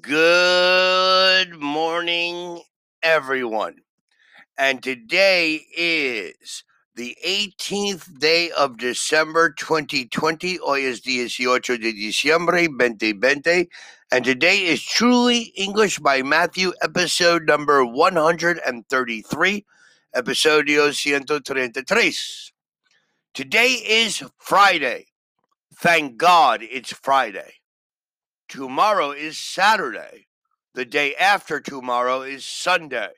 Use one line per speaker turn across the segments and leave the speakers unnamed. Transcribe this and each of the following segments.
Good morning, everyone. And today is the 18th day of December 2020. Hoy es 18 de diciembre 2020. And today is Truly English by Matthew, episode number 133, episodio 133. Today is Friday. Thank God it's Friday. Tomorrow is Saturday. The day after tomorrow is Sunday.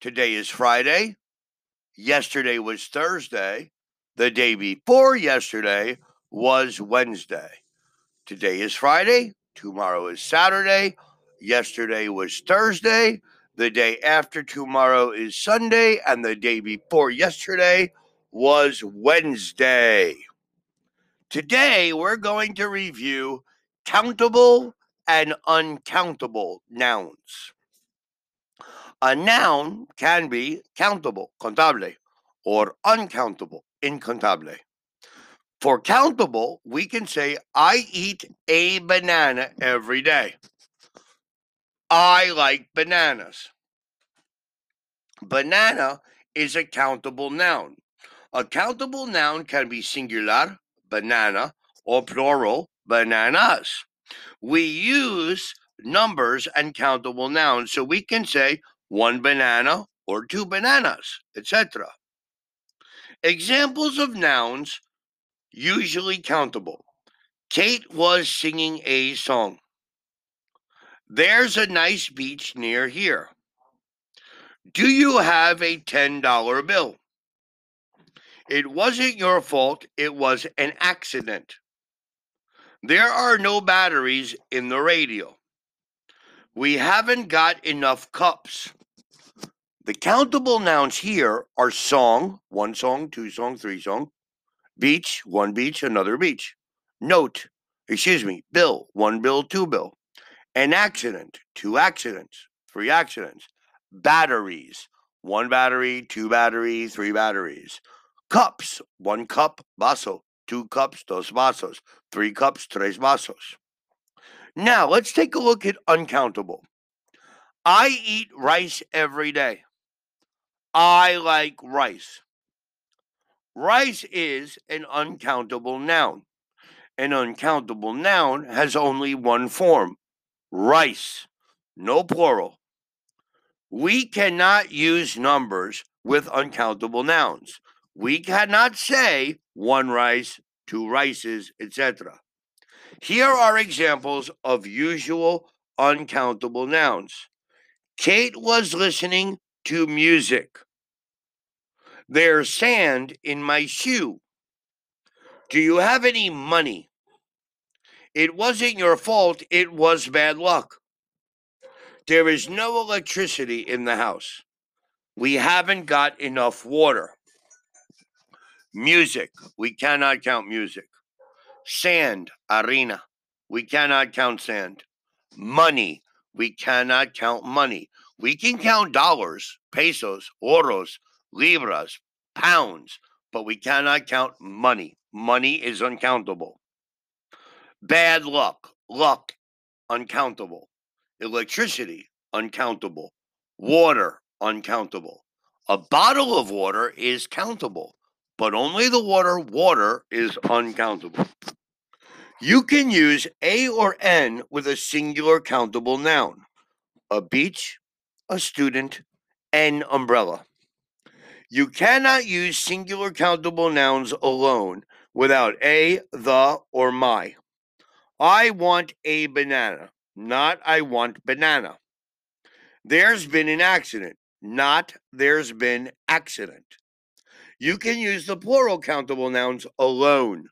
Today is Friday. Yesterday was Thursday. The day before yesterday was Wednesday. Today is Friday. Tomorrow is Saturday. Yesterday was Thursday. The day after tomorrow is Sunday. And the day before yesterday was Wednesday. Today, we're going to review countable and uncountable nouns. A noun can be countable, contable, or uncountable, incontable. For countable, we can say, I eat a banana every day. I like bananas. Banana is a countable noun. A countable noun can be singular, banana, or plural, bananas. We use numbers and countable nouns, so we can say one banana or two bananas, etc. Examples of nouns usually countable. Kate was singing a song. There's a nice beach near here. Do you have a $10 bill? It wasn't your fault, it was an accident. There are no batteries in the radio. We haven't got enough cups. The countable nouns here are song, one song, two song, three song, beach, one beach, another beach, note, excuse me, bill, one bill, two bill, an accident, two accidents, three accidents, batteries, one battery, two battery, three batteries, cups, one cup, vaso, two cups, dos vasos, three cups, tres vasos. Now, let's take a look at uncountable. I eat rice every day. I like rice. Rice is an uncountable noun. An uncountable noun has only one form rice, no plural. We cannot use numbers with uncountable nouns. We cannot say one rice, two rices, etc. Here are examples of usual uncountable nouns. Kate was listening to music. There's sand in my shoe. Do you have any money? It wasn't your fault, it was bad luck. There is no electricity in the house. We haven't got enough water. Music, we cannot count music. Sand, arena, we cannot count sand. Money, we cannot count money. We can count dollars, pesos, oros, libras, pounds, but we cannot count money. Money is uncountable. Bad luck, luck, uncountable. Electricity, uncountable. Water, uncountable. A bottle of water is countable but only the water water is uncountable. You can use a or n with a singular countable noun. A beach, a student, an umbrella. You cannot use singular countable nouns alone without a, the, or my. I want a banana, not I want banana. There's been an accident, not there's been accident. You can use the plural countable nouns alone.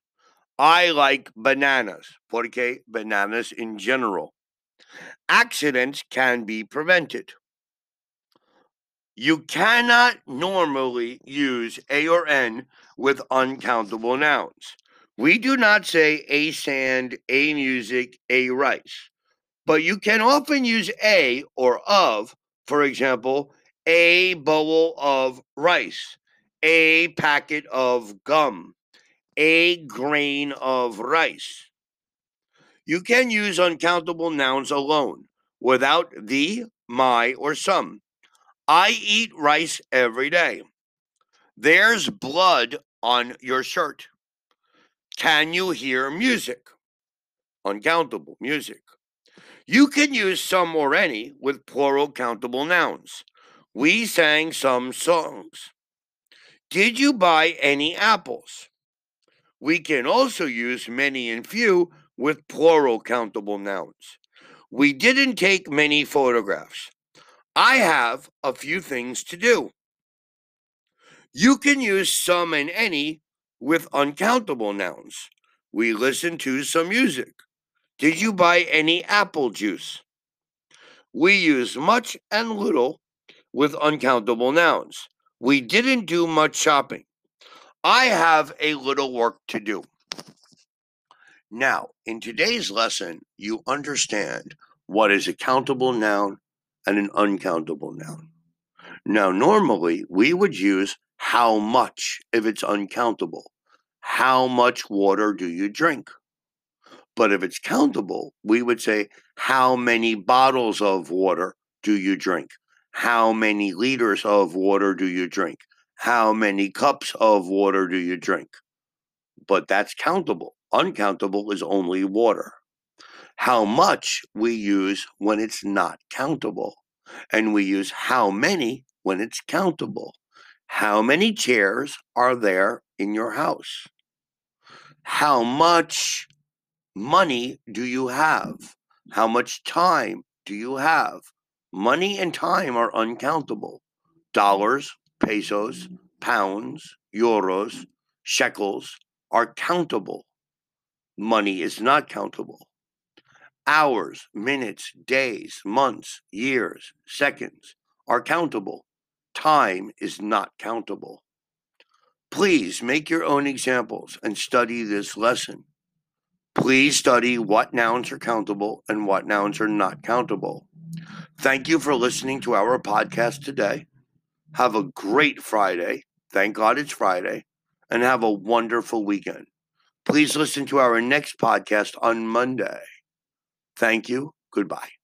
I like bananas, porque bananas in general. Accidents can be prevented. You cannot normally use a or n with uncountable nouns. We do not say a sand, a music, a rice, but you can often use a or of, for example, a bowl of rice a packet of gum, a grain of rice. You can use uncountable nouns alone without the, my, or some. I eat rice every day. There's blood on your shirt. Can you hear music? Uncountable music. You can use some or any with plural countable nouns. We sang some songs. Did you buy any apples? We can also use many and few with plural countable nouns. We didn't take many photographs. I have a few things to do. You can use some and any with uncountable nouns. We listened to some music. Did you buy any apple juice? We use much and little with uncountable nouns. We didn't do much shopping. I have a little work to do. Now, in today's lesson, you understand what is a countable noun and an uncountable noun. Now, normally we would use how much if it's uncountable. How much water do you drink? But if it's countable, we would say, how many bottles of water do you drink? How many liters of water do you drink? How many cups of water do you drink? But that's countable. Uncountable is only water. How much we use when it's not countable. And we use how many when it's countable. How many chairs are there in your house? How much money do you have? How much time do you have? Money and time are uncountable. Dollars, pesos, pounds, euros, shekels are countable. Money is not countable. Hours, minutes, days, months, years, seconds are countable. Time is not countable. Please make your own examples and study this lesson. Please study what nouns are countable and what nouns are not countable. Thank you for listening to our podcast today. Have a great Friday. Thank God it's Friday. And have a wonderful weekend. Please listen to our next podcast on Monday. Thank you. Goodbye.